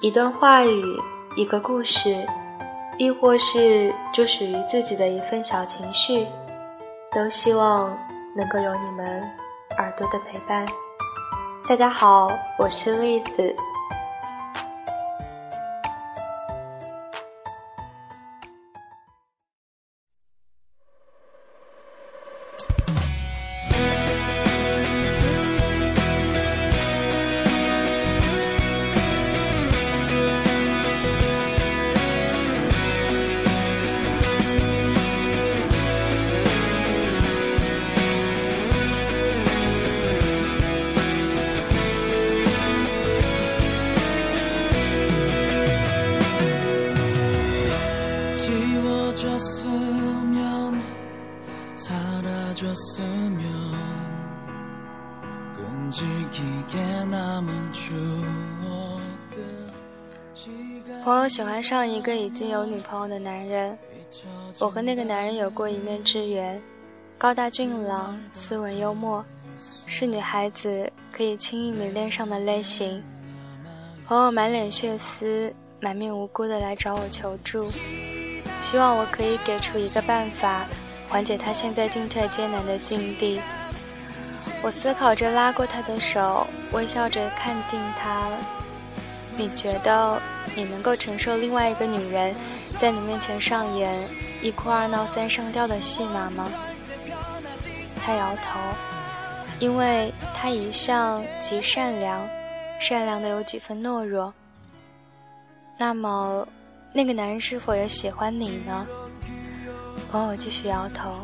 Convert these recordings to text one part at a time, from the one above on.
一段话语，一个故事，亦或是就属于自己的一份小情绪，都希望能够有你们耳朵的陪伴。大家好，我是栗子。朋友喜欢上一个已经有女朋友的男人，我和那个男人有过一面之缘，高大俊朗，斯文幽默，是女孩子可以轻易迷恋上的类型。朋友满脸血丝，满面无辜的来找我求助，希望我可以给出一个办法，缓解他现在进退艰难的境地。我思考着，拉过他的手，微笑着看定他。你觉得？你能够承受另外一个女人在你面前上演一哭二闹三上吊的戏码吗？他摇头，因为他一向极善良，善良的有几分懦弱。那么，那个男人是否也喜欢你呢？朋友继续摇头。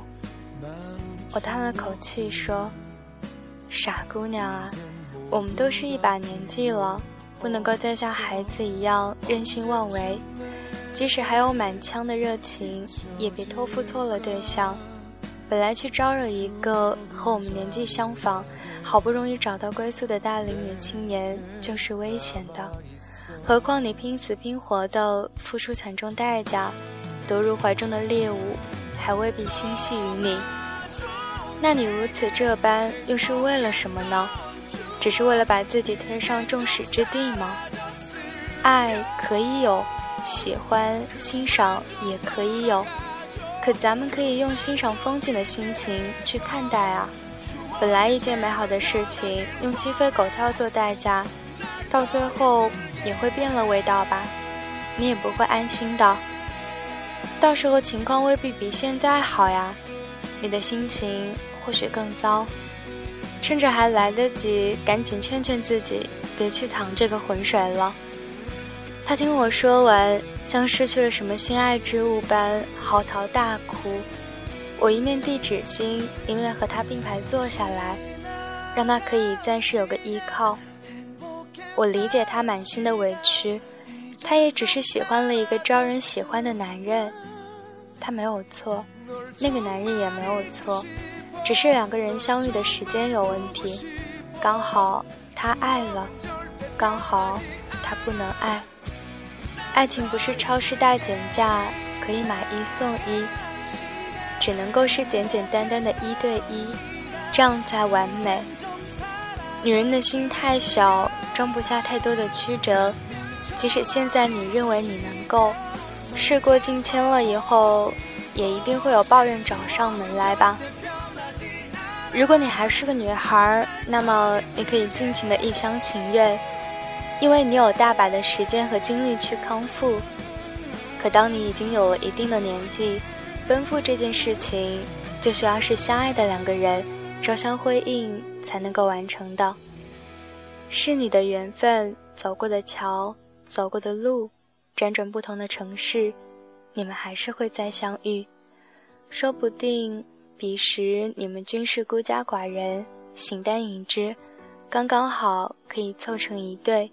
我叹了口气说：“傻姑娘啊，我们都是一把年纪了。”不能够再像孩子一样任性妄为，即使还有满腔的热情，也别托付错了对象。本来去招惹一个和我们年纪相仿、好不容易找到归宿的大龄女青年，就是危险的。何况你拼死拼活的付出惨重代价，夺入怀中的猎物，还未必心系于你。那你如此这般，又是为了什么呢？只是为了把自己推上众矢之的吗？爱可以有，喜欢欣赏也可以有，可咱们可以用欣赏风景的心情去看待啊。本来一件美好的事情，用鸡飞狗跳做代价，到最后也会变了味道吧？你也不会安心的。到时候情况未必比现在好呀，你的心情或许更糟。趁着还来得及，赶紧劝劝自己，别去淌这个浑水了。他听我说完，像失去了什么心爱之物般嚎啕大哭。我一面递纸巾，一面和他并排坐下来，让他可以暂时有个依靠。我理解他满心的委屈，他也只是喜欢了一个招人喜欢的男人，他没有错，那个男人也没有错。只是两个人相遇的时间有问题，刚好他爱了，刚好他不能爱。爱情不是超市大减价可以买一送一，只能够是简简单单的一对一，这样才完美。女人的心太小，装不下太多的曲折。即使现在你认为你能够，事过境迁了以后，也一定会有抱怨找上门来吧。如果你还是个女孩，那么你可以尽情的一厢情愿，因为你有大把的时间和精力去康复。可当你已经有了一定的年纪，奔赴这件事情就需要是相爱的两个人朝相辉映才能够完成的。是你的缘分，走过的桥，走过的路，辗转不同的城市，你们还是会再相遇，说不定。彼时你们均是孤家寡人，形单影只，刚刚好可以凑成一对，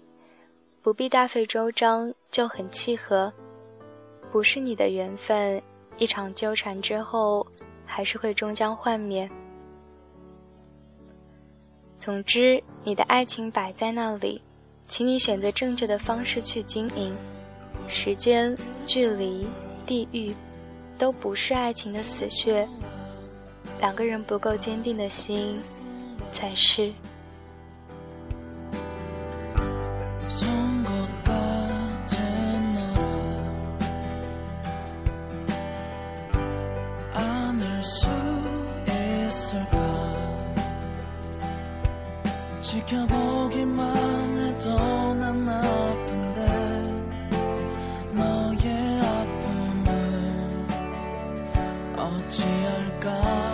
不必大费周章就很契合。不是你的缘分，一场纠缠之后，还是会终将幻灭。总之，你的爱情摆在那里，请你选择正确的方式去经营。时间、距离、地域，都不是爱情的死穴。两个人不够坚定的心，才是。 지켜보기만 해도 난 아픈데 너의 아픔을 어찌할까?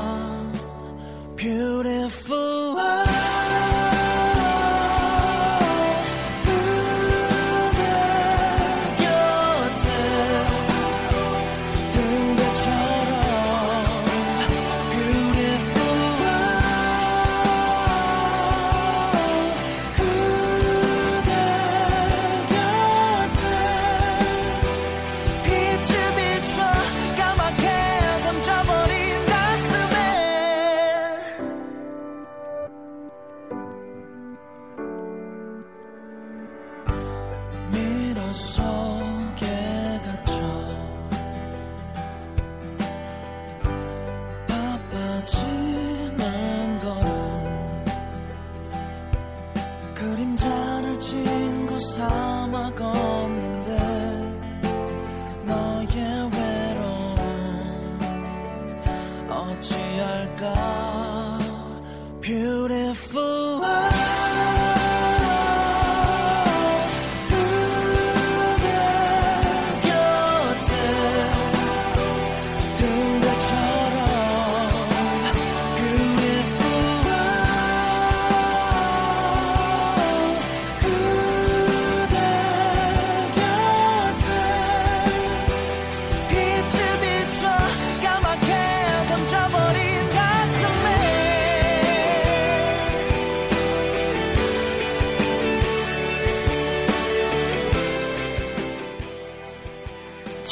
your soul.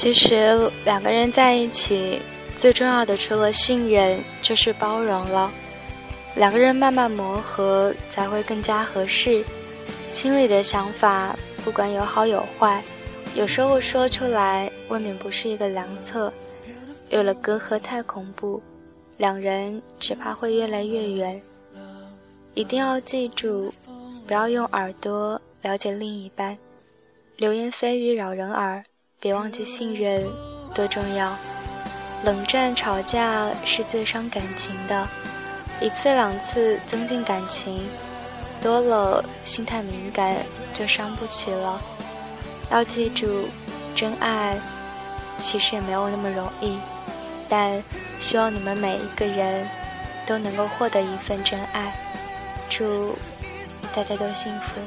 其实两个人在一起，最重要的除了信任，就是包容了。两个人慢慢磨合，才会更加合适。心里的想法，不管有好有坏，有时候说出来，未免不是一个良策。有了隔阂太恐怖，两人只怕会越来越远。一定要记住，不要用耳朵了解另一半，流言蜚语扰人耳。别忘记信任多重要，冷战吵架是最伤感情的，一次两次增进感情，多了心太敏感就伤不起了。要记住，真爱其实也没有那么容易，但希望你们每一个人都能够获得一份真爱，祝大家都幸福。